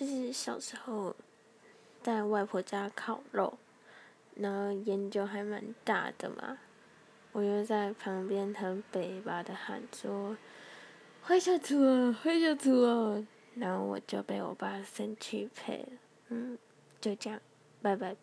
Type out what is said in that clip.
就是小时候在外婆家烤肉，然后烟就还蛮大的嘛，我就在旁边很北吧的喊说：“坏小兔啊，坏小兔啊！”然后我就被我爸生气配了，嗯，就这样，拜拜。